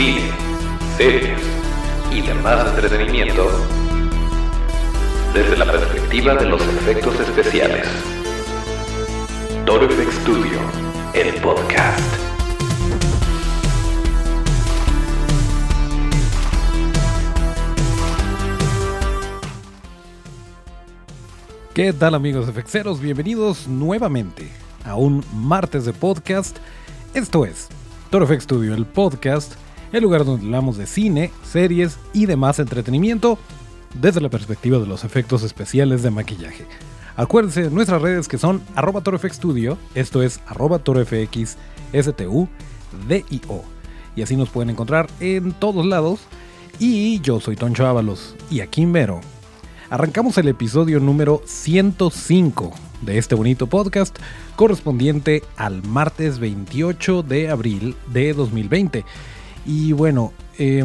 cine, series y demás entretenimiento desde la perspectiva de los efectos especiales. Toro Studio, el podcast. ¿Qué tal amigos efexeros? Bienvenidos nuevamente a un martes de podcast. Esto es Toro Studio, el podcast, el lugar donde hablamos de cine, series y demás entretenimiento desde la perspectiva de los efectos especiales de maquillaje. Acuérdense de nuestras redes que son arroba Studio, esto es arroba DIO. Y así nos pueden encontrar en todos lados. Y yo soy Toncho Ábalos y aquí en Vero. Arrancamos el episodio número 105 de este bonito podcast correspondiente al martes 28 de abril de 2020. Y bueno, eh,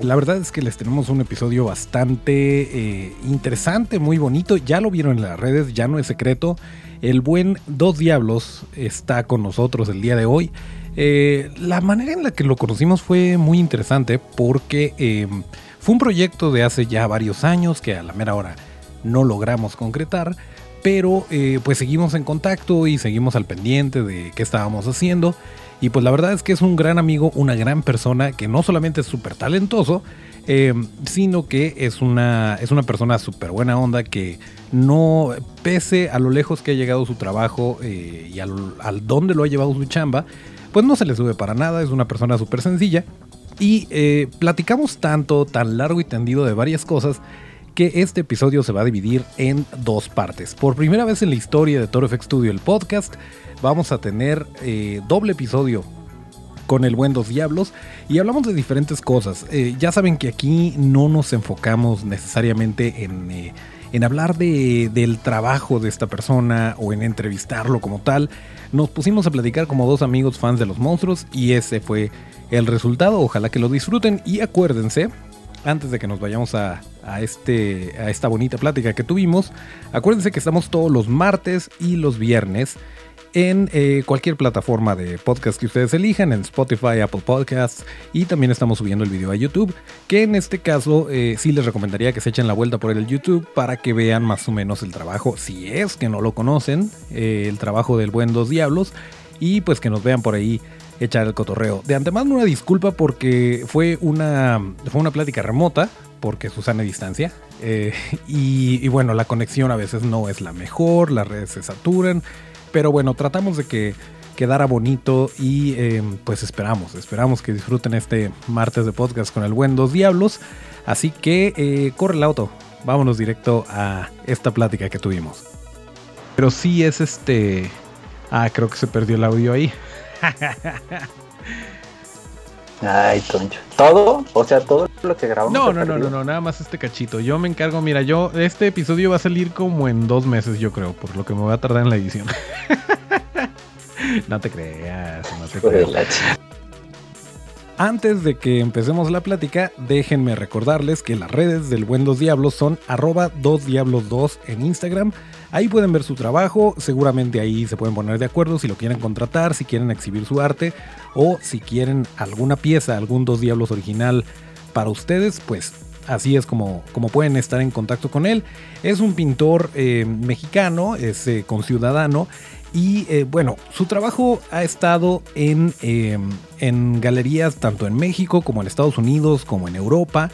la verdad es que les tenemos un episodio bastante eh, interesante, muy bonito. Ya lo vieron en las redes, ya no es secreto. El buen Dos Diablos está con nosotros el día de hoy. Eh, la manera en la que lo conocimos fue muy interesante porque fue un proyecto de hace ya varios años que a la mera hora no logramos concretar. Pero pues seguimos en contacto y seguimos al pendiente de qué estábamos haciendo. Y pues la verdad es que es un gran amigo, una gran persona que no solamente es súper talentoso, eh, sino que es una, es una persona súper buena onda que no, pese a lo lejos que ha llegado su trabajo eh, y al, al dónde lo ha llevado su chamba, pues no se le sube para nada, es una persona súper sencilla. Y eh, platicamos tanto, tan largo y tendido de varias cosas que este episodio se va a dividir en dos partes. Por primera vez en la historia de Toro Studio, el podcast, vamos a tener eh, doble episodio con el buen Dos Diablos y hablamos de diferentes cosas. Eh, ya saben que aquí no nos enfocamos necesariamente en, eh, en hablar de, del trabajo de esta persona o en entrevistarlo como tal. Nos pusimos a platicar como dos amigos fans de los monstruos y ese fue el resultado. Ojalá que lo disfruten y acuérdense, antes de que nos vayamos a, este, a esta bonita plática que tuvimos, acuérdense que estamos todos los martes y los viernes en eh, cualquier plataforma de podcast que ustedes elijan, en Spotify, Apple Podcasts y también estamos subiendo el video a YouTube, que en este caso eh, sí les recomendaría que se echen la vuelta por el YouTube para que vean más o menos el trabajo, si es que no lo conocen, eh, el trabajo del buen Dos Diablos y pues que nos vean por ahí echar el cotorreo. De antemano una disculpa porque fue una, fue una plática remota, porque Susana distancia. Eh, y, bueno, la conexión a veces no es la mejor, las redes se saturan. Pero bueno, tratamos de que quedara bonito y eh, pues esperamos, esperamos que disfruten este martes de podcast con el buen Dos Diablos. Así que eh, corre el auto, vámonos directo a esta plática que tuvimos. Pero sí es este... Ah, creo que se perdió el audio ahí. Ay, Toncho. ¿Todo? O sea, todo lo que grabamos. No, no, no, no, no, nada más este cachito. Yo me encargo, mira, yo, este episodio va a salir como en dos meses, yo creo, por lo que me voy a tardar en la edición. no te creas, no te creas. Antes de que empecemos la plática, déjenme recordarles que las redes del Buen Dos Diablos son arroba 2diablos2 en Instagram. Ahí pueden ver su trabajo, seguramente ahí se pueden poner de acuerdo si lo quieren contratar, si quieren exhibir su arte o si quieren alguna pieza, algún Dos Diablos original para ustedes, pues así es como, como pueden estar en contacto con él. Es un pintor eh, mexicano, es eh, conciudadano y eh, bueno, su trabajo ha estado en, en, galerías tanto en México como en Estados Unidos, como en Europa.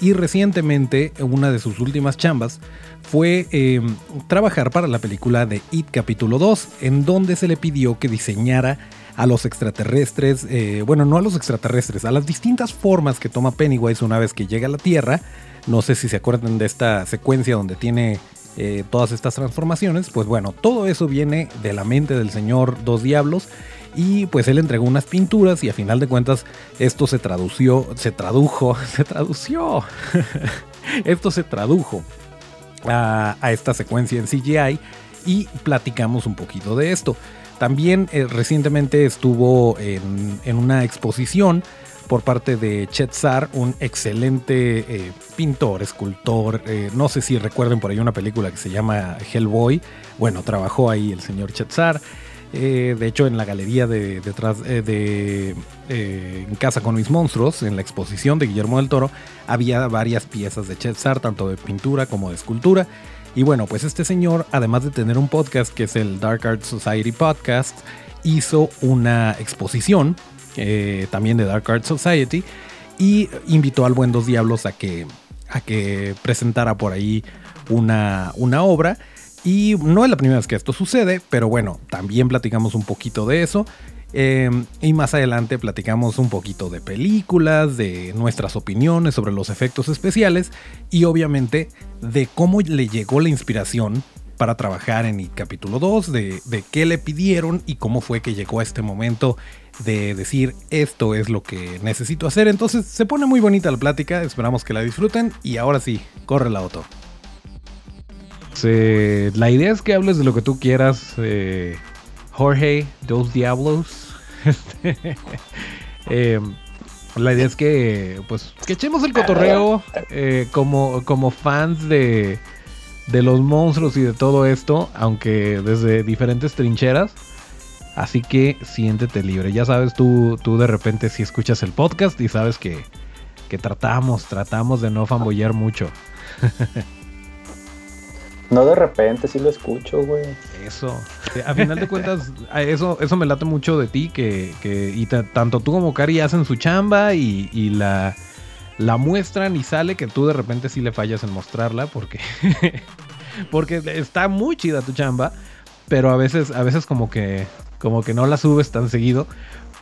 Y recientemente, una de sus últimas chambas fue eh, trabajar para la película de It Capítulo 2, en donde se le pidió que diseñara a los extraterrestres, eh, bueno, no a los extraterrestres, a las distintas formas que toma Pennywise una vez que llega a la Tierra. No sé si se acuerdan de esta secuencia donde tiene eh, todas estas transformaciones, pues bueno, todo eso viene de la mente del señor Dos Diablos y pues él entregó unas pinturas y a final de cuentas esto se tradució, se tradujo, se tradució, esto se tradujo a, esta secuencia en CGI y platicamos un poquito de esto. También eh, recientemente estuvo en, en una exposición por parte de Chetzar, un excelente eh, pintor, escultor. Eh, no sé si recuerden por ahí una película que se llama Hellboy. Bueno, trabajó ahí el señor Chetzar. Eh, de hecho, en la galería de detrás eh, de En Casa con mis monstruos, en la exposición de Guillermo del Toro, había varias piezas de Chetsar, tanto de pintura como de escultura. Y bueno, pues este señor, además de tener un podcast que es el Dark Art Society Podcast, hizo una exposición también de Dark Art Society y invitó al buen Dos Diablos a que, a que presentara por ahí una, una obra. Y no es la primera vez que esto sucede, pero bueno, también platicamos un poquito de eso. Em, y más adelante platicamos un poquito de películas, de nuestras opiniones sobre los efectos especiales y obviamente de cómo le llegó la inspiración para trabajar en el capítulo 2, de, de qué le pidieron y cómo fue que llegó a este momento de decir esto es lo que necesito hacer. Entonces se pone muy bonita la plática, esperamos que la disfruten y ahora sí, corre la auto la idea es que hables de lo que tú quieras. Eh, Jorge, Dos Diablos. Este, em, la idea es que, pues, que echemos el cotorreo eh, como, como fans de, de los monstruos y de todo esto, aunque desde diferentes trincheras. Así que siéntete libre. Ya sabes, tú, tú de repente si escuchas el podcast y sabes que, que tratamos, tratamos de no fanboyar mucho. No de repente, sí lo escucho, güey. Eso. A final de cuentas, eso, eso me late mucho de ti, que, que y tanto tú como Cari hacen su chamba y, y, la, la muestran y sale que tú de repente sí le fallas en mostrarla porque, porque está muy chida tu chamba, pero a veces, a veces como que, como que no la subes tan seguido,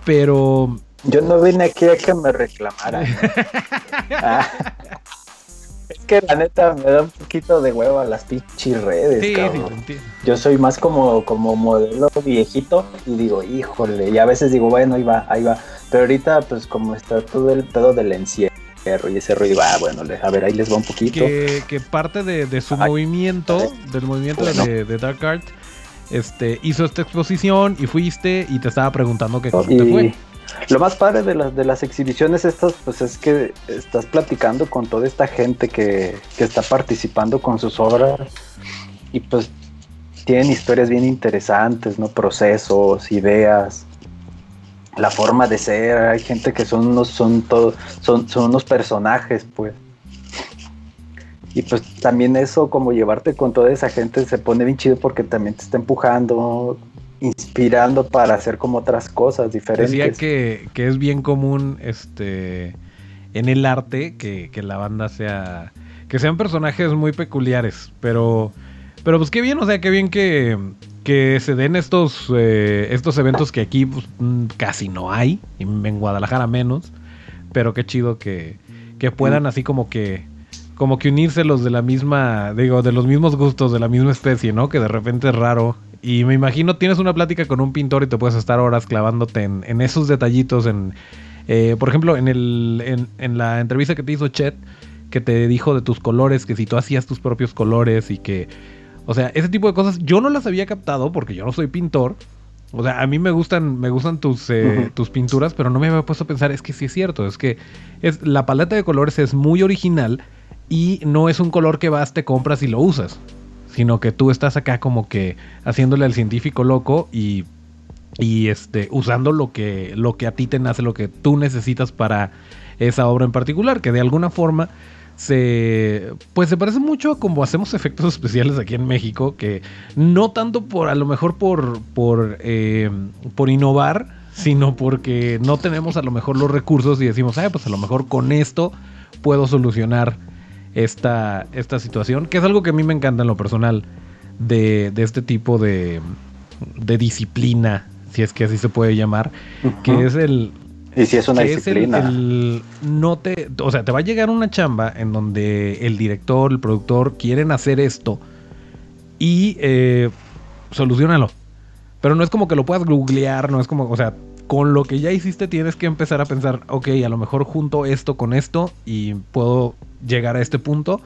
pero... Yo no vine aquí a que me reclamaran. ah. Que la neta me da un poquito de huevo a las pinches redes. Sí, Yo soy más como, como modelo viejito y digo, híjole, y a veces digo, bueno, ahí va, ahí va. Pero ahorita, pues como está todo el pedo del encierro y ese ruido, va, bueno, a ver, ahí les va un poquito. Que, parte de, su movimiento, del movimiento de, Dark Art, este, hizo esta exposición y fuiste y te estaba preguntando qué cómo te fue. Lo más padre de las, de las exhibiciones estas, pues es que estás platicando con toda esta gente que, está participando con sus obras y pues tienen historias bien interesantes, ¿no? Procesos, ideas, la forma de ser. Hay gente que son unos, son todos, son, son unos personajes, pues. Y pues también eso, como llevarte con toda esa gente, se pone bien chido porque también te está empujando, inspirando para hacer como otras cosas diferentes. Decía que, que es bien común este en el arte que, que, la banda sea. que sean personajes muy peculiares. Pero. Pero pues qué bien, o sea, qué bien que. que se den estos. Eh, estos eventos que aquí pues, mm, casi no hay. Y en Guadalajara menos. Pero qué chido que. que puedan así como que como que unirse los de la misma, digo, de los mismos gustos, de la misma especie, ¿no? Que de repente es raro y me imagino, tienes una plática con un pintor y te puedes estar horas clavándote en, esos detallitos. En, eh, por ejemplo, en, el, en, la entrevista que te hizo Chet, que te dijo de tus colores, que si tú hacías tus propios colores y que... O sea, ese tipo de cosas yo no las había captado porque yo no soy pintor. O sea, a mí me gustan, me gustan tus, eh, tus pinturas, pero no me había puesto a pensar, es que sí es cierto, es que es, la paleta de colores es muy original y no es un color que vas, te compras y lo usas sino que tú estás acá como que haciéndole al científico loco y, y este, usando lo que, lo que a ti te nace, lo que tú necesitas para esa obra en particular, que de alguna forma se pues se parece mucho a como hacemos efectos especiales aquí en México que no tanto por a lo mejor por por eh, por innovar sino porque no tenemos a lo mejor los recursos y decimos ah pues a lo mejor con esto puedo solucionar esta, esta situación, que es algo que a mí me encanta en lo personal de, este tipo de, de disciplina, si es que así se puede llamar, que es el... Y si es una disciplina. no te, o sea, te va a llegar una chamba en donde el director, el productor quieren hacer esto y eh, solucionalo. Pero no es como que lo puedas googlear, no es como, o sea, con lo que ya hiciste tienes que empezar a pensar, ok, a lo mejor junto esto con esto y puedo llegar a este punto.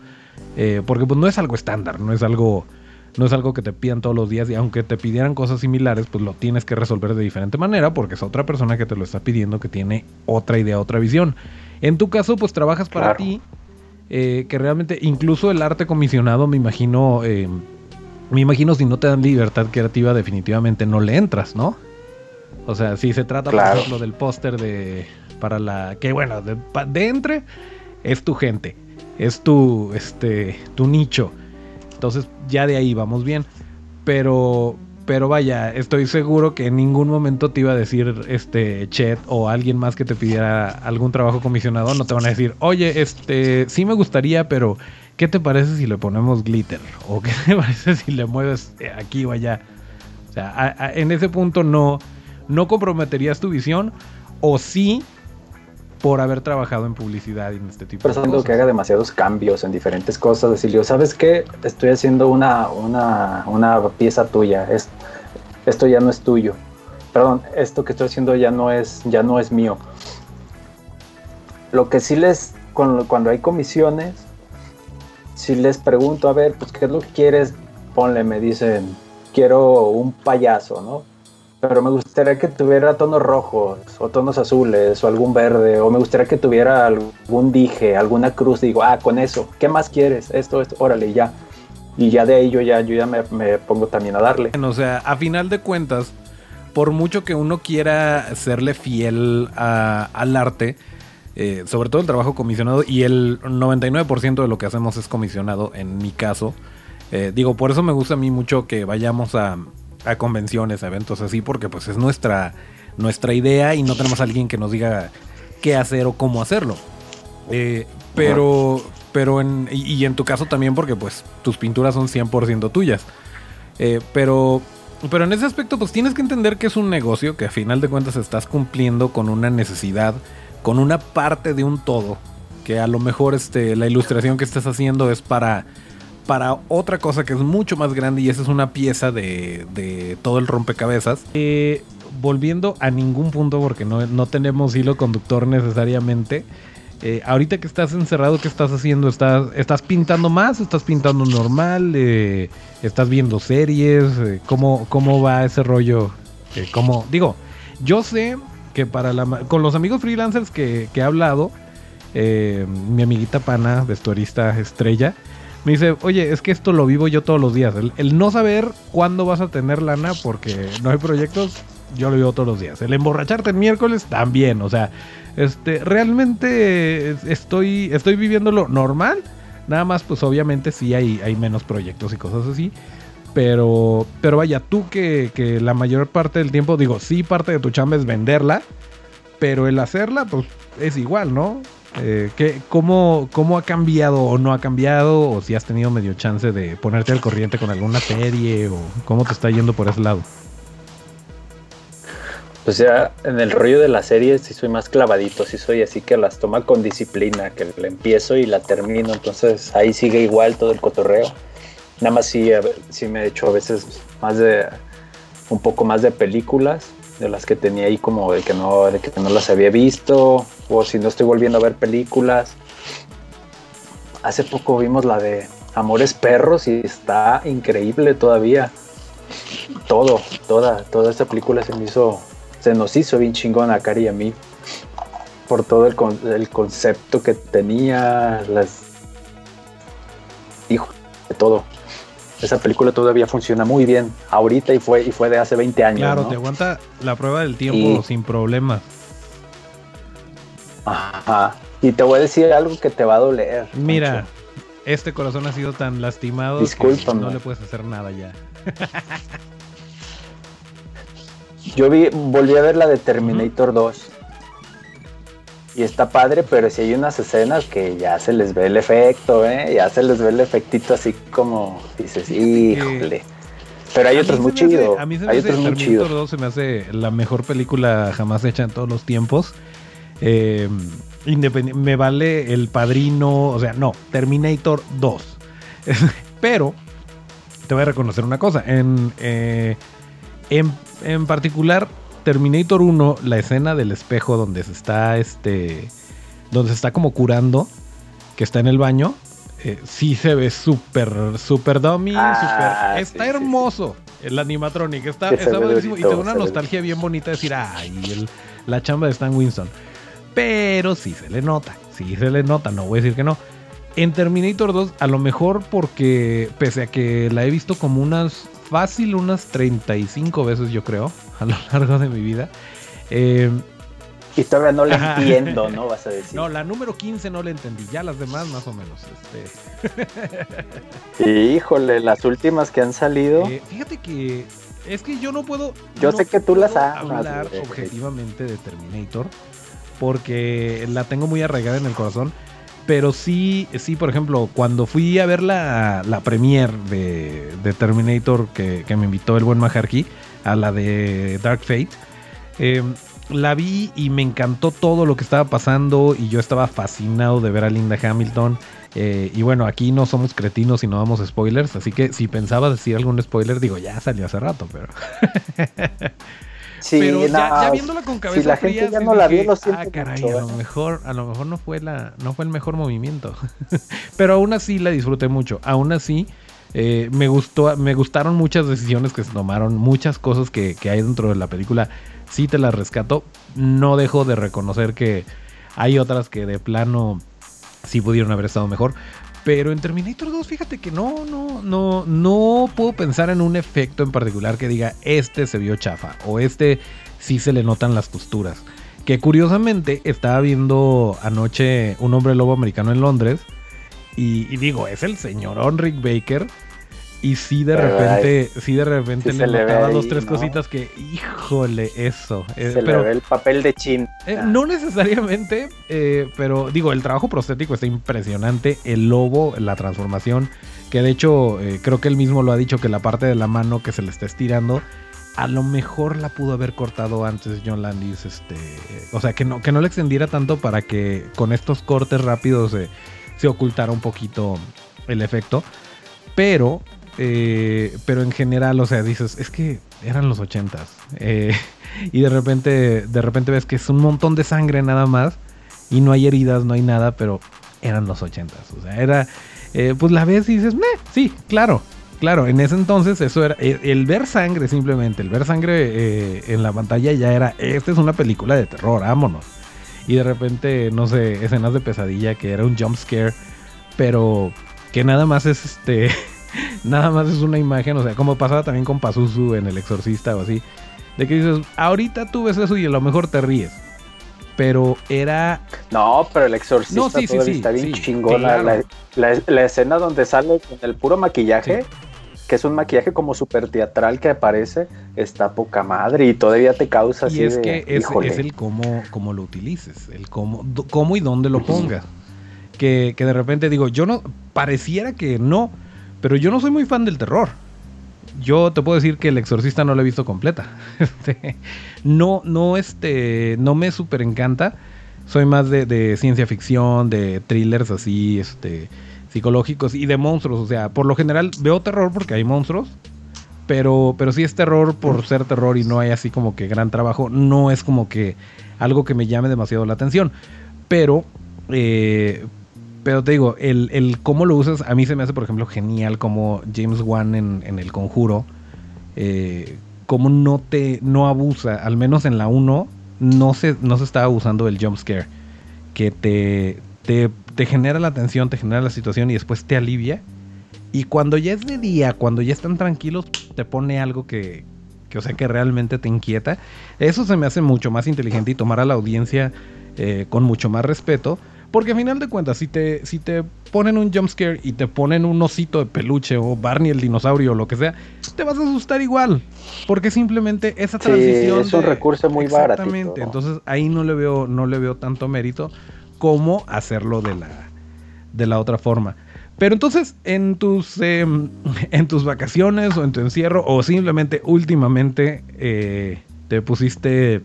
Eh, porque pues no es algo estándar, no es algo, no es algo que te pidan todos los días y aunque te pidieran cosas similares, pues lo tienes que resolver de diferente manera porque es otra persona que te lo está pidiendo que tiene otra idea, otra visión. En tu caso, pues trabajas para ti, eh, que realmente incluso el arte comisionado, me imagino, eh, me imagino si no te dan libertad creativa definitivamente no le entras, ¿no? O sea, si se trata, por ejemplo, del póster de. Para la. Que bueno, de, de, entre es tu gente. Es tu. Este. Tu nicho. Entonces, ya de ahí vamos bien. Pero. Pero vaya, estoy seguro que en ningún momento te iba a decir este Chet o alguien más que te pidiera algún trabajo comisionado, no te van a decir, oye, este, sí me gustaría, pero ¿qué te parece si le ponemos glitter? ¿O qué te parece si le mueves aquí o allá? O sea, en ese punto no, no comprometerías tu visión o sí por haber trabajado en publicidad y en este tipo de cosas. que haga demasiados cambios en diferentes cosas, decirle, ¿sabes qué? Estoy haciendo una, una, una pieza tuya, es, esto ya no es tuyo. Perdón, esto que estoy haciendo ya no es, ya no es mío. Lo que sí les, cuando, cuando hay comisiones, si les pregunto, a ver, pues, ¿qué es lo que quieres? Ponle, me dicen, quiero un payaso, ¿no? Pero me gustaría que tuviera tonos rojos o tonos azules o algún verde o me gustaría que tuviera algún dije, alguna cruz. Digo, ah, con eso, ¿qué más quieres? Esto, esto, órale, ya. Y ya de ahí yo ya, yo ya me, pongo también a darle. O sea, a final de cuentas, por mucho que uno quiera serle fiel al arte, eh, sobre todo el trabajo comisionado, y el 99% de lo que hacemos es comisionado, en mi caso. Eh, digo, por eso me gusta a mí mucho que vayamos a, a convenciones, a eventos así, porque pues es nuestra, nuestra idea y no tenemos a alguien que nos diga qué hacer o cómo hacerlo. Eh, pero, pero en, y, en tu caso también porque pues tus pinturas son 100% tuyas. Eh, pero, pero en ese aspecto pues tienes que entender que es un negocio, que a final de cuentas estás cumpliendo con una necesidad, con una parte de un todo, que a lo mejor este, la ilustración que estás haciendo es para para otra cosa que es mucho más grande y esa es una pieza de, todo el rompecabezas. Eh, volviendo a ningún punto porque no, tenemos hilo conductor necesariamente. Eh, ahorita que estás encerrado, ¿qué estás haciendo? ¿Estás, estás pintando más? ¿Estás pintando normal? Eh, ¿Estás viendo series? ¿cómo, ¿Cómo va ese rollo? ¿cómo? Digo, yo sé que para la, con los amigos freelancers que, que he hablado, mi amiguita pana, vestuarista estrella, me dice, oye, es que esto lo vivo yo todos los días. El, no saber cuándo vas a tener lana porque no hay proyectos, yo lo vivo todos los días. El emborracharte el miércoles también. O sea, este, realmente estoy, estoy viviéndolo normal. Nada más, pues obviamente sí hay, hay menos proyectos y cosas así. Pero, pero vaya, tú que, que la mayor parte del tiempo, digo, sí, parte de tu chamba es venderla. Pero el hacerla, pues es igual, ¿no? Eh, ¿qué, cómo, ha cambiado o no ha cambiado? O si has tenido medio chance de ponerte al corriente con alguna serie o cómo te está yendo por ese lado. Pues ya en el rollo de la serie sí soy más clavadito, sí soy así que las toma con disciplina, que la empiezo y la termino, entonces ahí sigue igual todo el cotorreo. Nada más sí, sí me he hecho a veces más de un poco más de películas, de las que tenía ahí como de que no, de que no las había visto, o si no estoy volviendo a ver películas. Hace poco vimos la de Amores Perros y está increíble todavía. Todo, toda, toda esta película se me hizo, se nos hizo bien chingona a Cari y a mí. Por todo el, el concepto que tenía, las. Hijo, de todo esa película todavía funciona muy bien ahorita y fue, y fue de hace 20 años. Claro, te aguanta la prueba del tiempo sin problemas. Ajá. Y te voy a decir algo que te va a doler. Mira, este corazón ha sido tan lastimado que no le puedes hacer nada ya. Yo vi, volví a ver la de Terminator 2 y está padre, pero si hay unas escenas que ya se les ve el efecto, ¿eh? Ya se les ve el efectito así como dices, híjole. Pero hay otros muy chidos. A mí se me hay hace, otros muy chidos. 2 se me hace la mejor película jamás hecha en todos los tiempos. Eh, me vale El Padrino, o sea, no, Terminator 2. pero te voy a reconocer una cosa. En, eh, en, en particular, Terminator 1, la escena del espejo donde se está este. donde se está como curando, que está en el baño, eh, sí se ve súper, súper dummy, ah, está hermoso el animatronic, está, está buenísimo y tengo una nostalgia bien bonita de decir, ay, la chamba de Stan Winston. Pero sí se le nota, sí se le nota, no voy a decir que no. En Terminator 2, a lo mejor porque, pese a que la he visto como unas, fácil, unas 35 veces yo creo, a lo largo de mi vida. Eh, y todavía no la entiendo, ¿no? Vas a decir. No, la número 15 no la entendí, ya las demás más o menos. Este... Híjole, las últimas que han salido. Eh, fíjate que es que yo no puedo. Yo sé que tú las has hablar objetivamente de Terminator porque la tengo muy arraigada en el corazón. Pero sí, sí, por ejemplo, cuando fui a ver la, la premiere de, de Terminator que, que, me invitó el buen Majarki a la de Dark Fate, eh, la vi y me encantó todo lo que estaba pasando y yo estaba fascinado de ver a Linda Hamilton. Eh, y bueno, aquí no somos cretinos y no damos spoilers, así que si pensaba decir algún spoiler, digo, ya salió hace rato, pero... Sí, pero ya, ya, viéndola con cabeza si la fría, gente ya no la vio, lo siento ah, caray, mucho, a lo mejor, a lo mejor no fue la, no fue el mejor movimiento. pero aún así la disfruté mucho. Aún así, eh, me gustó, me gustaron muchas decisiones que se tomaron, muchas cosas que, que hay dentro de la película. Sí te las rescato. No dejo de reconocer que hay otras que de plano sí pudieron haber estado mejor. Pero en Terminator 2, fíjate que no, no, no, no puedo pensar en un efecto en particular que diga este se vio chafa o este sí se le notan las costuras. Que curiosamente estaba viendo anoche un hombre lobo americano en Londres y, y digo, es el señor Rick Baker. Y sí de Pero, repente, sí de repente sí le notaba dos, tres ¿no? cositas que, híjole, eso. eh, Se pero, le ve el papel de chin. eh, no necesariamente, eh, pero digo, el trabajo prostético está impresionante. El lobo, la transformación, que de hecho creo que él mismo lo ha dicho que la parte de la mano que se le está estirando, a lo mejor la pudo haber cortado antes John Landis. Este, o sea, que no, que no le extendiera tanto para que con estos cortes rápidos se ocultara un poquito el efecto. Pero, eh, pero en general, o sea, dices, es que eran los ochentas. Eh, y de repente, de repente ves que es un montón de sangre nada más. Y no hay heridas, no hay nada, pero eran los ochentas. O sea, era. eh, pues la ves y dices, "Meh, sí, claro. Claro, en ese entonces eso era. El, el ver sangre simplemente, el ver sangre eh, en la pantalla ya era. Esta es una película de terror, vámonos. Y de repente, no sé, escenas de pesadilla que era un jump scare. Pero que nada más es este. nada más es una imagen. O sea, como pasaba también con Pazuzu en El Exorcista o así. De que dices, ahorita tú ves eso y a lo mejor te ríes. Pero era No, pero el exorcista No, sí, sí, sí, está bien chingona. claro. La, la- la escena donde sale con el puro maquillaje, que es un maquillaje como súper teatral que aparece, está poca madre y todavía te causa así Y es de, que es, el cómo, cómo lo utilices, el cómo, cómo y dónde lo pongas. Que, que de repente digo, yo no, pareciera que no, pero yo no soy muy fan del terror. Yo te puedo decir que El Exorcista no la he visto completa. Este, no, no, este, no me súper encanta. Soy más de, de ciencia ficción, de thrillers así, este, psicológicos y de monstruos. O sea, por lo general veo terror porque hay monstruos. Pero, pero sí es terror por ser terror y no hay así como que gran trabajo. No es como que algo que me llame demasiado la atención. Pero, eh, pero te digo, el, el cómo lo usas, a mí se me hace, por ejemplo, genial como James Wan en, en El Conjuro. Eh, cómo no te no abusa, al menos en la 1, no se, no se está abusando del jump scare. Que te, te, te genera la tensión, te genera la situación y después te alivia. Y cuando ya es de día, cuando ya están tranquilos, te pone algo que, que o sea, que realmente te inquieta. Eso se me hace mucho más inteligente y tomar a la audiencia eh, con mucho más respeto. Porque a final de cuentas, si te, si te ponen un jumpscare y te ponen un osito de peluche o Barney el dinosaurio o lo que sea, te vas a asustar igual. Porque simplemente esa Sí, transición. es un recurso muy baratito, Exactamente. ¿no? Entonces ahí no le veo, no le veo tanto mérito como hacerlo de la, de la otra forma. Pero entonces, en tus, eh, en tus vacaciones o en tu encierro, o simplemente últimamente eh, te pusiste.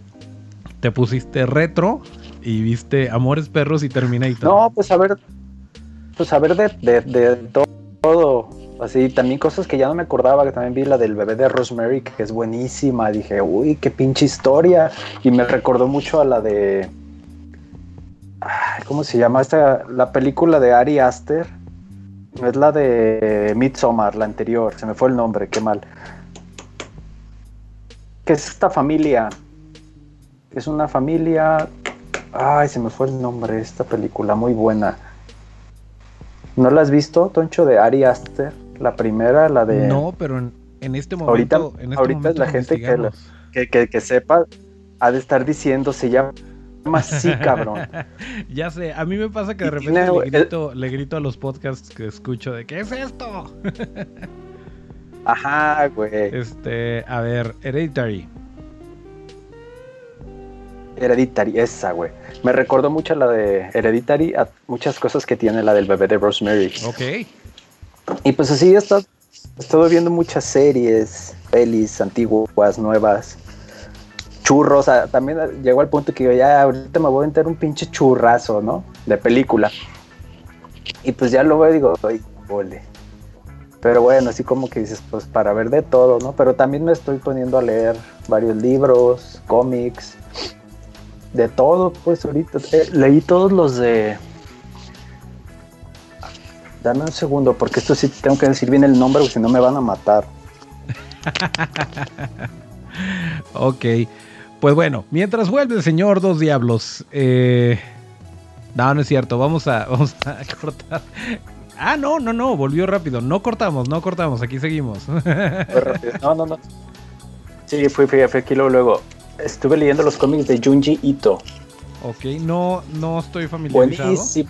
Te pusiste retro y viste Amores Perros y Terminator. No, pues a ver, pues a ver de, de, de to- todo. Así, también cosas que ya no me acordaba, que también vi la del bebé de Rosemary, que es buenísima. Dije, uy, qué pinche historia. Y me recordó mucho a la de. ¿Cómo se llama? Esta, la película de Ari Aster. No es la de Midsommar, la anterior. Se me fue el nombre, qué mal. Que es esta familia. Es una familia Ay, se me fue el nombre de esta película, muy buena. ¿No la has visto, Toncho, de Ari Aster? La primera, la de... No, pero en, en este ahorita momento... en este ahorita momento la gente que, que, que, que sepa ha de estar diciendo, se llama así, cabrón. Ya sé, a mí me pasa que de repente tiene- le, grito, le grito a los podcasts que escucho de ¿qué es esto? Ajá, güey. Este, a ver, Hereditary. Hereditary, esa, güey. Me recordó mucho la de Hereditary, a muchas cosas que tiene la del bebé de Rosemary. Ok. Y pues así he estado, he estado viendo muchas series, pelis antiguas, nuevas, churros. ah, También ah, llegó al punto que yo ya ahorita me voy a meter un pinche churrazo, ¿no? De película. Y pues ya y digo, ay, ole. Pero bueno, así como que dices, pues para ver de todo, ¿no? Pero también me estoy poniendo a leer varios libros, cómics, de todo, pues ahorita. Eh, leí todos los de... Dame un segundo, porque esto sí tengo que decir bien el nombre, porque si no me van a matar. Ok. Pues bueno, mientras vuelve el señor Dos Diablos. Eh... No, no es cierto. Vamos a, vamos a cortar. Ah, no, no, no. Volvió rápido. No cortamos, no cortamos. Aquí seguimos. No, no, no. Sí, fui, fui, fui aquí luego, luego. Estuve leyendo los cómics de Junji Ito. ok, no, no estoy familiarizado. Buenísimo.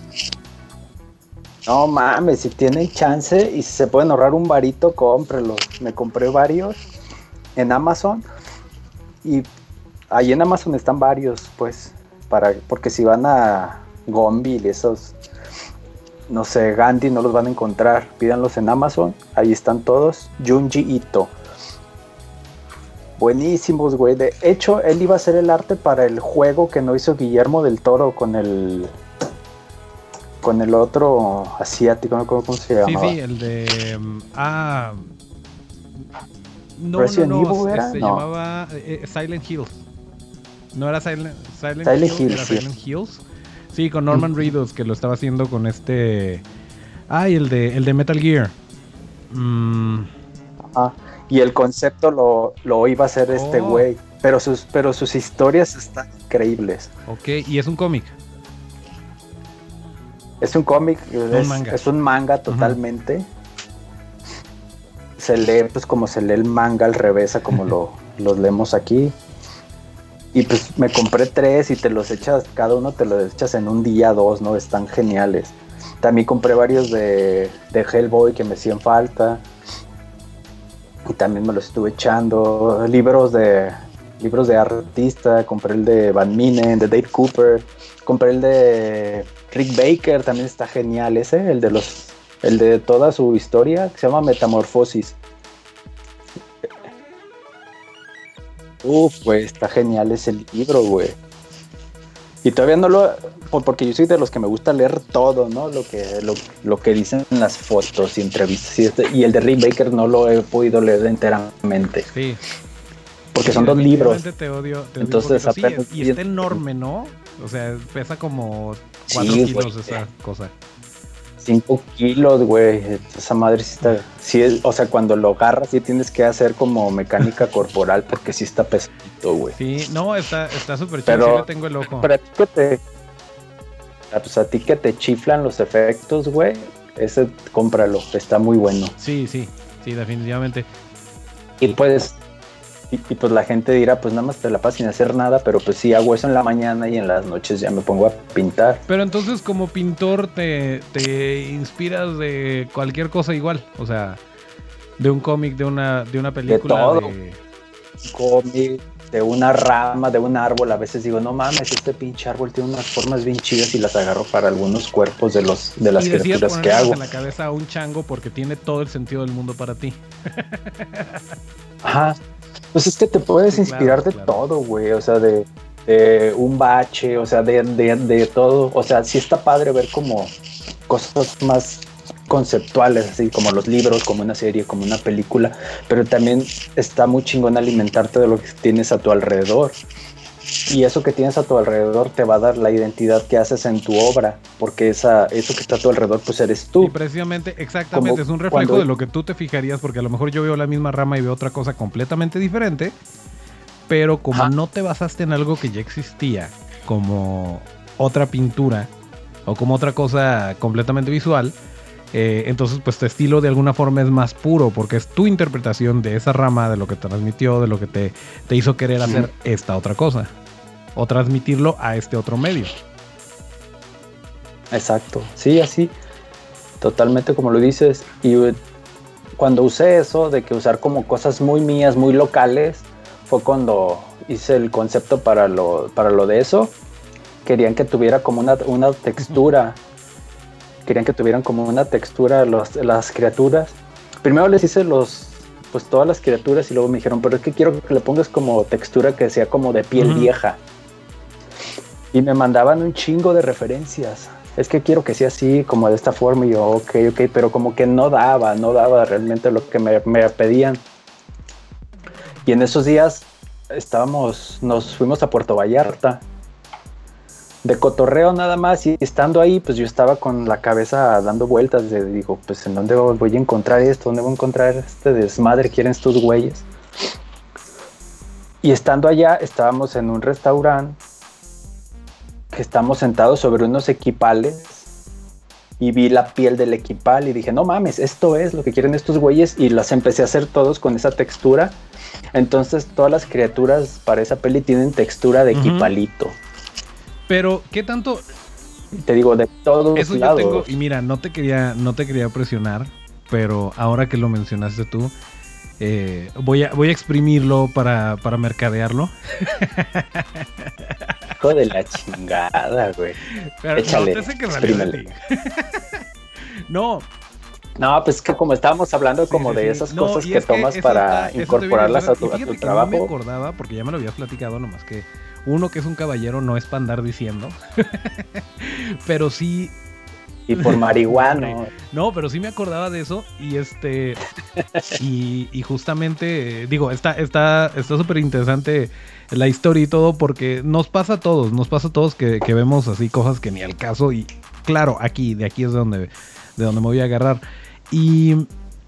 No mames, si tienen chance y si se pueden ahorrar un varito, cómprelo. Me compré varios en Amazon y ahí en Amazon están varios, pues, para porque si van a Gonville, esos, no sé, Gandhi no los van a encontrar. Pídanlos en Amazon, ahí están todos. Junji Ito. Buenísimos, güey. De hecho, él iba a hacer el arte para el juego que no hizo Guillermo del Toro con el con el otro asiático, no cómo se Sí, llamaba. sí, el de. mm, Ah. No, Resident no, no. Evil se- era, Se no. llamaba eh, Silent Hills. No era Silent, Silent, Silent Hills, Hills, era sí. Silent Hills. Sí, con Norman Reedus, que lo estaba haciendo con este. Ay, el de, el de Metal Gear. Mm, Ajá. Y el concepto lo, lo iba a hacer este Oh. güey. Pero sus, pero sus historias están increíbles. ok, y es un cómic. Es un cómic, es un manga totalmente. Se lee pues como se lee el manga al revés a como lo, los leemos aquí. Y pues me compré tres y te los echas, cada uno te los echas en un día, dos, ¿no? Están geniales. También compré varios de, de Hellboy que me hacían falta. Y también me los estuve echando. Libros de libros de artista, compré el de Van Minen, de Dave Cooper, compré el de Rick Baker, también está genial ese, el de los el de toda su historia, se llama Metamorfosis. Uf, güey, está genial ese libro, güey. Y todavía no lo, por- porque yo soy de los que me gusta leer todo, ¿no? Lo que, lo, lo que dicen en las fotos y entrevistas. Y, este- y el de Rick Baker no lo he podido leer enteramente, Sí. porque Sí, son dos libros. definitivamente Te odio, te odio Entonces, Sí, y está enorme, ¿no? O sea, pesa como 4 Sí, kilos esa cosa. 5 kilos, güey. Esa madre sí está. Sí es, o sea, cuando lo agarras, sí tienes que hacer como mecánica corporal porque sí está pesadito, güey. Sí, no, está está súper chido. Pero- Sí le tengo el ojo. Pero a ti que te. Pues a ti que te chiflan los efectos, güey. Ese cómpralo, está muy bueno. Sí, sí, sí, definitivamente. Y pues. Y, y pues la gente dirá, pues nada más te la pasas sin hacer nada, pero pues sí hago eso en la mañana y en las noches ya me pongo a pintar. Pero entonces como pintor te, te inspiras de cualquier cosa igual. O sea, de un cómic, de una, de una película. todo. de- cómic, de una rama, de un árbol. A veces digo, no mames, este pinche árbol tiene unas formas bien chidas y las agarro para algunos cuerpos de los de las y criaturas que hago. en la cabeza a un chango porque tiene todo el sentido del mundo para ti. Ajá. Pues es que te puedes Sí, claro, inspirar de claro. todo, güey. O sea, de, de un bache, o sea, de, de, de todo. O sea, sí está padre ver como cosas más conceptuales, así como los libros, como una serie, como una película, pero también está muy chingón alimentarte de lo que tienes a tu alrededor. Y eso que tienes a tu alrededor te va a dar la identidad que haces en tu obra, porque esa, eso que está a tu alrededor, pues eres Y tú. precisamente, exactamente, Como es un reflejo cuando- de lo que tú te fijarías, porque a lo mejor yo veo la misma rama y veo otra cosa completamente diferente, pero como Ajá. no te basaste en algo que ya existía, como otra pintura o como otra cosa completamente visual, Eh, entonces, pues tu estilo de alguna forma es más puro porque es tu interpretación de esa rama, de lo que transmitió, de lo que te, te hizo querer hacer esta otra cosa. O transmitirlo a este otro medio. Exacto, sí, así. Totalmente como lo dices. Y eh, cuando usé eso de que usar como cosas muy mías, muy locales, fue cuando hice el concepto para lo, para lo de eso. Querían que tuviera como una, una textura querían que tuvieran como una textura las criaturas. Primero les hice los, pues todas las criaturas y luego me dijeron, pero es que quiero que le pongas como textura que sea como de piel vieja. Y me mandaban un chingo de referencias. Es que quiero que sea así, como de esta forma. Y yo, ok, ok, pero como que no daba, no daba realmente lo que me, me pedían. Y en esos días estábamos, nos fuimos a Puerto Vallarta de cotorreo nada más y estando ahí pues yo estaba con la cabeza dando vueltas de digo pues en dónde voy a encontrar esto, dónde voy a encontrar este desmadre, quieren estos güeyes. Y estando allá estábamos en un restaurante que estamos sentados sobre unos equipales y vi la piel del equipal y dije, no mames, esto es lo que quieren estos güeyes y las empecé a hacer todos con esa textura. Entonces todas las criaturas para esa peli tienen textura de equipalito. Pero, ¿qué tanto? Te digo, de todos Eso lados. yo tengo, y mira, no te quería, no te quería presionar, pero ahora que lo mencionaste tú, eh, voy, a, voy a exprimirlo para, para mercadearlo. Hijo de la chingada, güey. Échale, no, que no. No, pues que como estábamos hablando como de esas cosas que tomas para incorporarlas a tu, a tu trabajo. No me acordaba, porque ya me lo habías platicado, nomás que uno que es un caballero no es para andar diciendo. pero sí. Y por marihuana. no, pero sí me acordaba de eso. Y este. y, justamente, digo, está está está súper interesante la historia y todo, porque nos pasa a todos, nos pasa a todos que, que, vemos así cosas que ni al caso. Y claro, aquí, de aquí es de donde, de donde me voy a agarrar. Y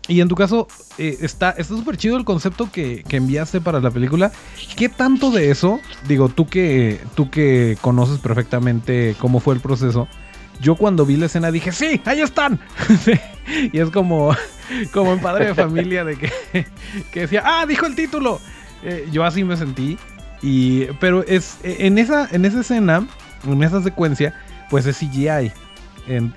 y en tu caso, eh, está súper chido el concepto que, enviaste para la película. ¿Qué tanto de eso, digo, tú que, tú que conoces perfectamente cómo fue el proceso, yo cuando vi la escena dije, sí, ahí están. y es como, como en padre de familia de que, que decía, ah, dijo el título. Eh, yo así me sentí. Y, pero es en esa, en esa escena, en esa secuencia, pues es CGI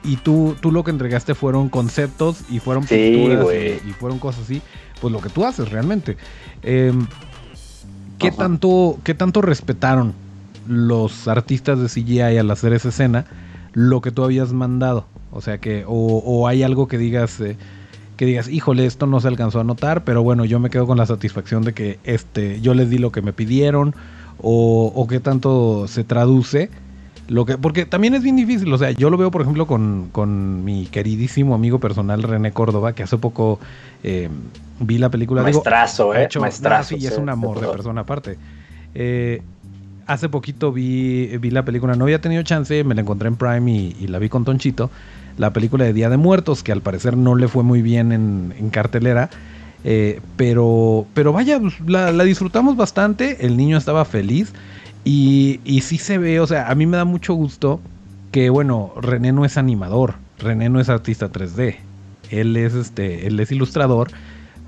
y tú, tú lo que entregaste fueron conceptos y fueron pinturas y, fueron cosas así. Pues lo que tú haces realmente. Em, ¿qué, tanto, ¿Qué tanto respetaron los artistas de CGI al hacer esa escena lo que tú habías mandado? O sea que, o, hay algo que digas, eh, que digas, híjole, esto no se alcanzó a notar, pero bueno, yo me quedo con la satisfacción de que este, yo les di lo que me pidieron, o, o qué tanto se traduce lo que, porque también es bien difícil, o sea, yo lo veo por ejemplo con, mi queridísimo amigo personal René Córdoba, que hace poco eh, vi la película. Maestrazo, eh. Hecho, Maestrazo. y es un amor de persona aparte. Eh, hace poquito vi, vi la película, no había tenido chance, me la encontré en Prime y, la vi con Tonchito. La película de Día de Muertos, que al parecer no le fue muy bien en, cartelera. Eh, pero, pero vaya, pues, la, la disfrutamos bastante. El niño estaba feliz. Y, y sí se ve, o sea, a mí me da mucho gusto que, bueno, René no es animador, René no es artista 3D, él es, este, él es ilustrador,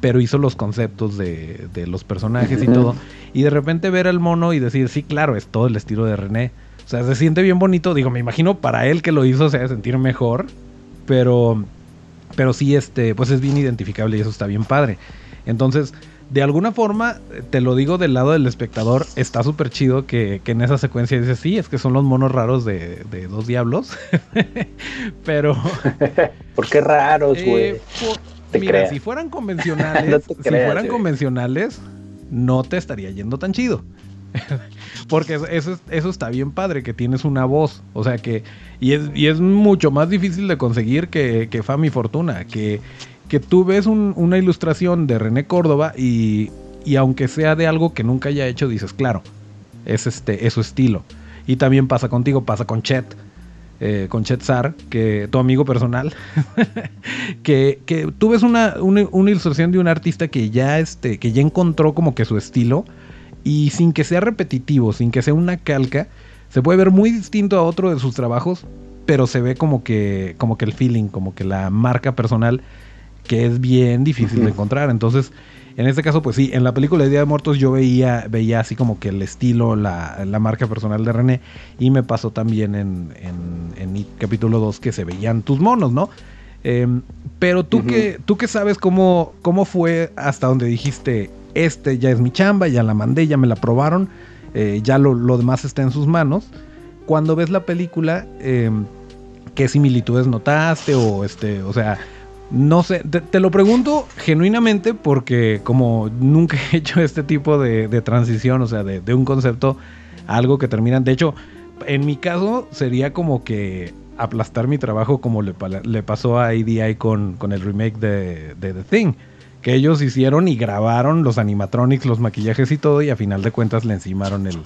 pero hizo los conceptos de, de los personajes y todo. Y de repente ver al mono y decir, sí, claro, es todo el estilo de René. O sea, se siente bien bonito. Digo, me imagino para él que lo hizo se sentir mejor. Pero, pero sí, este, pues es bien identificable y eso está bien padre. Entonces, de alguna forma, te lo digo del lado del espectador, está súper chido que, en esa secuencia dices, sí, es que son los monos raros de, dos diablos. Pero... ¿Por qué raros, eh, mira, si fueran convencionales, si fueran convencionales, no te estaría yendo tan chido. Porque eso, eso está bien padre, que tienes una voz. O sea que. Y es, y es mucho más difícil de conseguir que, que Fami Fortuna. Que, que tú ves una ilustración de René Córdoba y, y, aunque sea de algo que nunca haya hecho, dices, claro, es, este, es su estilo. Y también pasa contigo, pasa con Chet, eh, con Chet Sar, que tu amigo personal, que, que, tú ves una, una, ilustración de un artista que ya, este, que ya encontró como que su estilo y sin que sea repetitivo, sin que sea una calca, se puede ver muy distinto a otro de sus trabajos, pero se ve como que, como que el feeling, como que la marca personal que es bien difícil de encontrar. Entonces, en este caso, pues sí, en la película de Día de Muertos yo veía, veía así como que el estilo, la, la marca personal de René, y me pasó también en, en, en capítulo 2 que se veían tus monos, ¿no? Em, pero tú, que, tú que sabes cómo, cómo fue hasta donde dijiste, este ya es mi chamba, ya la mandé, ya me la probaron, eh, ya lo, lo, demás está en sus manos. Cuando ves la película, em, ¿qué similitudes notaste? O, este, o sea, no sé, te, lo pregunto genuinamente porque como nunca he hecho este tipo de, transición, o sea, de, un concepto a algo que termina, de hecho, en mi caso sería como que aplastar mi trabajo como le, pasó a con, con el remake de, de, The Thing. Que ellos hicieron y grabaron los animatronics, los maquillajes y todo, y a final de cuentas le encimaron el.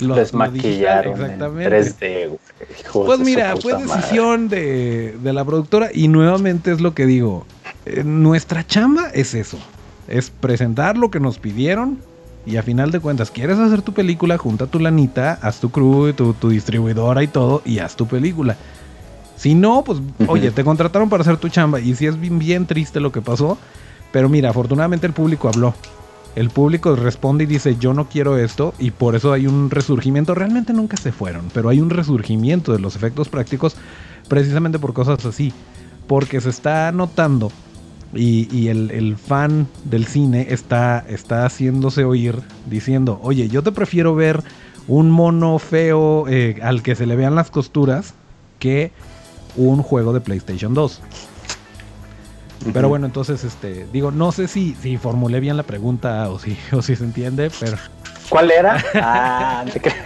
Los Desmaquillaron exactamente. pues mira, fue decisión de, de, la productora, y nuevamente es lo que digo. Eh, nuestra chamba es eso: es presentar lo que nos pidieron, y a final de cuentas, quieres hacer tu película, junta tu lanita, haz tu crew, tu, tu distribuidora y todo, y haz tu película. Si no, pues, oye, te contrataron para hacer tu chamba. Y si es bien, bien triste lo que pasó. Pero mira, afortunadamente el público habló. El público responde y dice, yo no quiero esto. Y por eso hay un resurgimiento. Realmente nunca se fueron, pero hay un resurgimiento de los efectos prácticos precisamente por cosas así. Porque se está notando y, el, fan del cine está, está haciéndose oír diciendo, oye, yo te prefiero ver un mono feo eh, al que se le vean las costuras que un juego de PlayStation 2. Pero bueno, entonces, este, digo, no sé si, si formulé bien la pregunta o si, o si se entiende, pero... ¿Cuál era? Ah,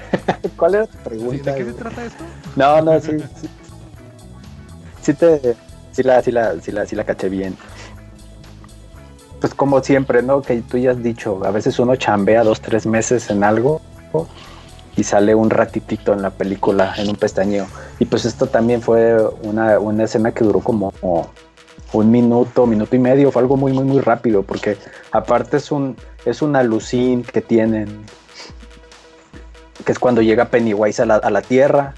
¿cuál era tu pregunta? ¿De qué se trata esto? No, no, sí, sí. Sí te, sí la, sí la, sí la, sí la caché bien pues como siempre, ¿no? Que tú ya has dicho, a veces uno chambea dos, tres meses en algo y sale un ratitito en la película, en un pestañeo. Y pues esto también fue una, una escena que duró como un minuto, minuto y medio, fue algo muy, muy, muy rápido, porque aparte es un, es una alucín que tienen, que es cuando llega Pennywise a la, a la Tierra,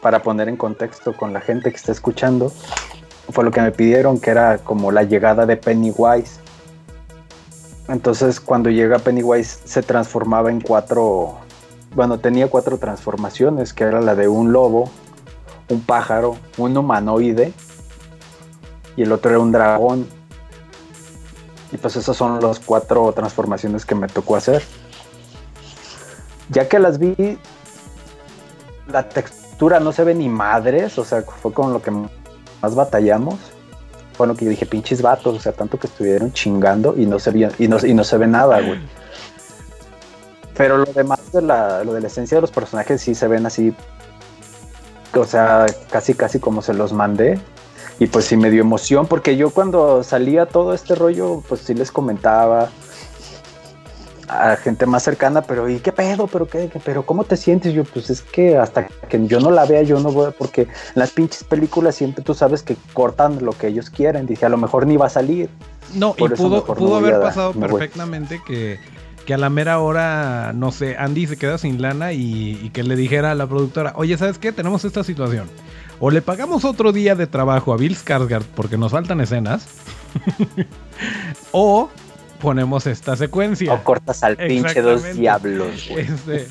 para poner en contexto con la gente que está escuchando, fue lo que me pidieron, que era como la llegada de Pennywise. Entonces cuando llega Pennywise se transformaba en cuatro, bueno, tenía cuatro transformaciones, que era la de un lobo, un pájaro, un humanoide y el otro era un dragón. Y pues esas son las cuatro transformaciones que me tocó hacer. Ya que las vi, la textura no se ve ni madres, o sea, fue con lo que más batallamos bueno, que yo dije, pinches vatos, o sea, tanto que estuvieron chingando y no se, y no, y no se ve nada, güey. Pero lo demás de la, lo de la esencia de los personajes sí se ven así, o sea, casi, casi como se los mandé. Y pues sí me dio emoción, porque yo cuando salía todo este rollo, pues sí les comentaba, a gente más cercana, pero ¿y qué pedo? ¿Pero qué, ¿Pero cómo te sientes? Yo, pues es que hasta que yo no la vea, yo no voy, porque en las pinches películas siempre tú sabes que cortan lo que ellos quieren. Dije, a lo mejor ni va a salir. No, y pudo, pudo haber pasado perfectamente que, que, a la mera hora, no sé, Andy se queda sin lana y, y que le dijera a la productora, oye, ¿sabes qué? Tenemos esta situación. O le pagamos otro día de trabajo a Bill Skarsgård porque nos faltan escenas. o ponemos esta secuencia. O cortas al pinche dos diablos. Este,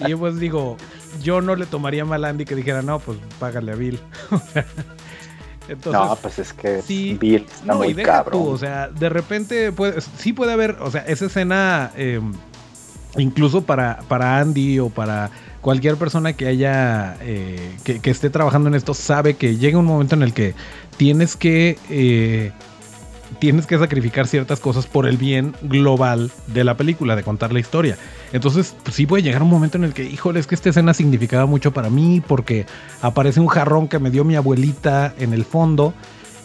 y yo pues digo, yo no le tomaría mal a Andy que dijera, no, pues págale a Bill. Entonces, no, pues es que sí, Bill está muy cabrón. o sea, de repente puede, sí puede haber, o sea, esa escena, em, incluso para, para Andy o para cualquier persona que haya, eh, que, esté trabajando en esto, sabe que llega un momento en el que tienes que eh, tienes que sacrificar ciertas cosas por el bien global de la película, de contar la historia. Entonces, pues, sí puede llegar un momento en el que, híjole, es que esta escena significaba mucho para mí porque aparece un jarrón que me dio mi abuelita en el fondo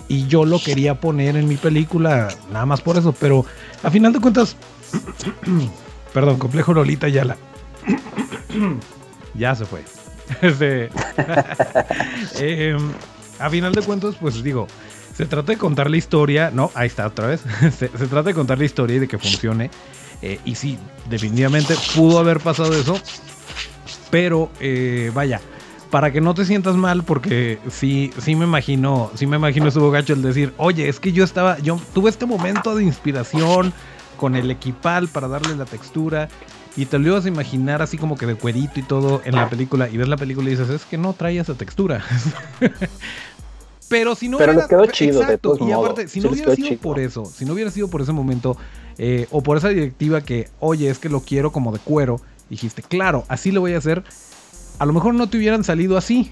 y yo lo quería poner en mi película, nada más por eso, pero a final de cuentas, perdón, complejo Lolita ya la... ya se fue. Este, em, a final de cuentas, pues digo, se trata de contar la historia, no, ahí está otra vez. se, trata de contar la historia y de que funcione. Eh, y sí, definitivamente pudo haber pasado eso. Pero, eh, vaya, para que no te sientas mal, porque sí, sí me imagino, sí me imagino estuvo gacho el decir, oye, es que yo estaba, yo tuve este momento de inspiración con el equipal para darle la textura. Y te lo ibas a imaginar así como que de cuerito y todo en la película. Y ves la película y dices, es que no trae esa textura. Pero si no Pero hubiera, les quedó chido, de todos y modos. aparte, si no hubiera sido chido. por eso, si no hubiera sido por ese momento, eh, o por esa directiva que, oye, es que lo quiero como de cuero, dijiste, claro, así lo voy a hacer, a lo mejor no te hubieran salido así,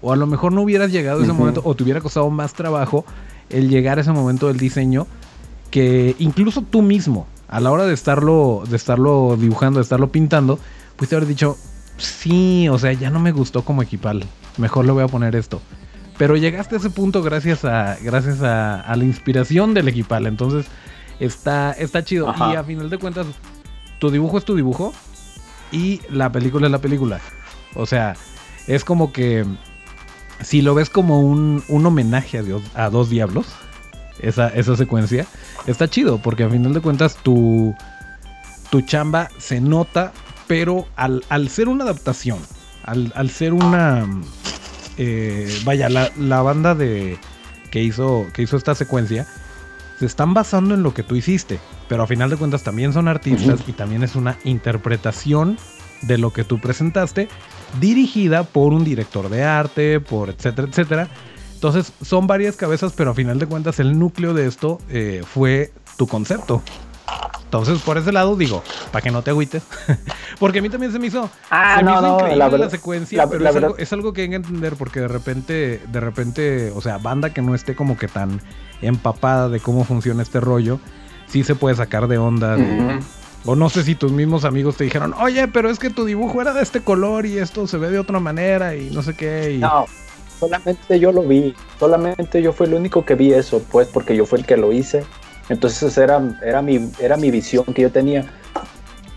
o a lo mejor no hubieras llegado a ese momento, o te hubiera costado más trabajo el llegar a ese momento del diseño, que incluso tú mismo, a la hora de estarlo, de estarlo dibujando, de estarlo pintando, pues te haber dicho, sí, o sea, ya no me gustó como equipal, mejor le voy a poner esto. Pero llegaste a ese punto gracias a, gracias a, a la inspiración del equipal. Entonces está, está chido. Ajá. Y a final de cuentas, tu dibujo es tu dibujo y la película es la película. O sea, es como que si lo ves como un, un homenaje a, Dios, a dos diablos, esa, esa secuencia, está chido. Porque a final de cuentas tu, tu chamba se nota, pero al, al ser una adaptación, al, al ser una... eh, vaya, la, la banda de que hizo, que hizo esta secuencia se están basando en lo que tú hiciste, pero a final de cuentas también son artistas y también es una interpretación de lo que tú presentaste, dirigida por un director de arte, por etcétera, etcétera. Entonces son varias cabezas, pero a final de cuentas el núcleo de esto eh, fue tu concepto. Entonces, por ese lado, digo, para que no te agüites. porque a mí también se me hizo, Ah, se me no, hizo no, increíble la la, secuencia, la- pero la es, algo, es algo que hay que entender porque de repente, de repente, o sea, banda que no esté como que tan empapada de cómo funciona este rollo, sí se puede sacar de onda. O no sé si tus mismos amigos te dijeron, oye, pero es que tu dibujo era de este color y esto se ve de otra manera y no sé qué. Y... No, solamente yo lo vi. Solamente yo fui el único que vi eso, pues, porque yo fui el que lo hice. Entonces era, era, mi, era mi visión que yo tenía.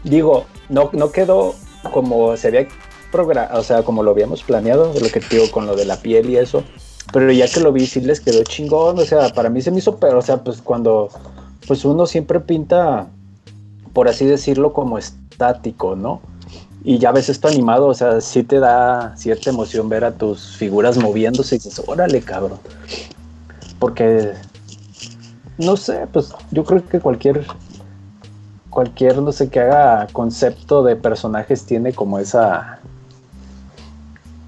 Digo, no, no quedó como se había programado, o sea, como lo habíamos planeado, lo que digo con lo de la piel y eso. Pero ya que lo vi, sí les quedó chingón. O sea, para mí se me hizo, pero, o sea, pues cuando pues uno siempre pinta, por así decirlo, como estático, ¿no? Y ya ves esto animado, o sea, sí te da cierta emoción ver a tus figuras moviéndose y dices, órale, cabrón. Porque, no sé, pues yo creo que cualquier, cualquier, no sé, que haga concepto de personajes tiene como esa,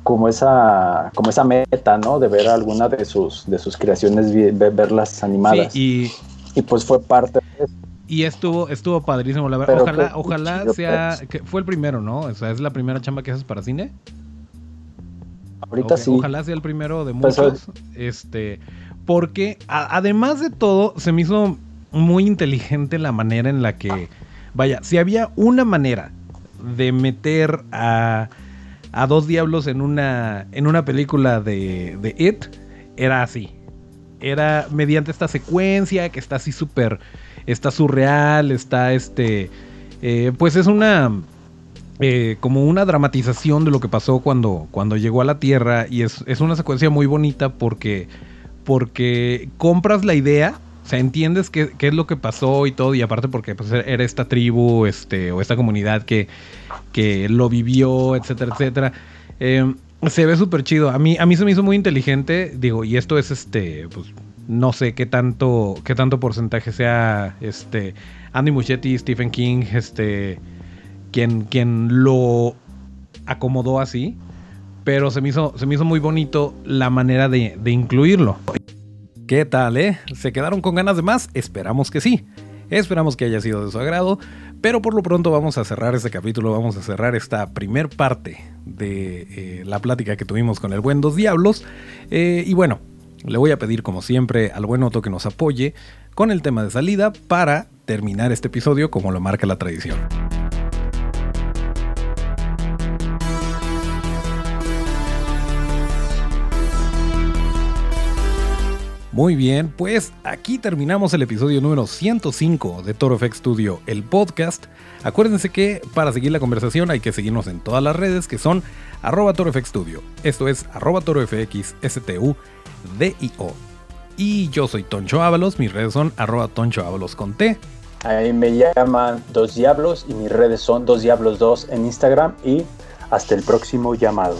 como esa, como esa meta, ¿no? De ver alguna de sus, de sus creaciones, verlas animadas. Sí, y, y pues fue parte de eso. Y estuvo, estuvo padrísimo, la verdad. Pero Ojalá, qué ojalá chido, sea. pues. Que fue el primero, ¿no? O sea, es la primera chamba que haces para cine. Ahorita Ok, sí. Ojalá sea el primero de Pues, muchos. este, porque a- además de todo, se me hizo muy inteligente la manera en la que, vaya, si había una manera de meter a, a dos diablos en una, en una película de, de It, era así. Era mediante esta secuencia que está así súper, está surreal, está este, eh, pues es una, eh, como una dramatización de lo que pasó cuando, cuando llegó a la Tierra y es, es una secuencia muy bonita porque, porque compras la idea, o sea, entiendes qué, qué es lo que pasó y todo y aparte porque pues, era esta tribu este, o esta comunidad que, que lo vivió, etcétera, etcétera. Eh, se ve súper chido. A mí, a mí se me hizo muy inteligente, digo, y esto es este, pues no sé qué tanto, qué tanto porcentaje sea este Andy Muschietti, Stephen King, este quien, quien lo acomodó así. Pero se me hizo, se me hizo muy bonito la manera de, de incluirlo. ¿Qué tal, eh? ¿Se quedaron con ganas de más? Esperamos que sí. Esperamos que haya sido de su agrado. Pero por lo pronto vamos a cerrar este capítulo, vamos a cerrar esta primer parte de eh, la plática que tuvimos con el buen Dos Diablos. Eh, y bueno, le voy a pedir como siempre al buen Otto que nos apoye con el tema de salida para terminar este episodio como lo marca la tradición. Muy bien, pues aquí terminamos el episodio número 105 de Toro FX Studio, el podcast. Acuérdense que para seguir la conversación hay que seguirnos en todas las redes que son arroba Toro Studio. Esto es arroba Toro FX STU DIO. Y yo soy Toncho Ábalos, mis redes son arroba Toncho Ábalos con T. Ahí me llaman Dos Diablos y mis redes son Dos Diablos 2 en Instagram y hasta el próximo llamado.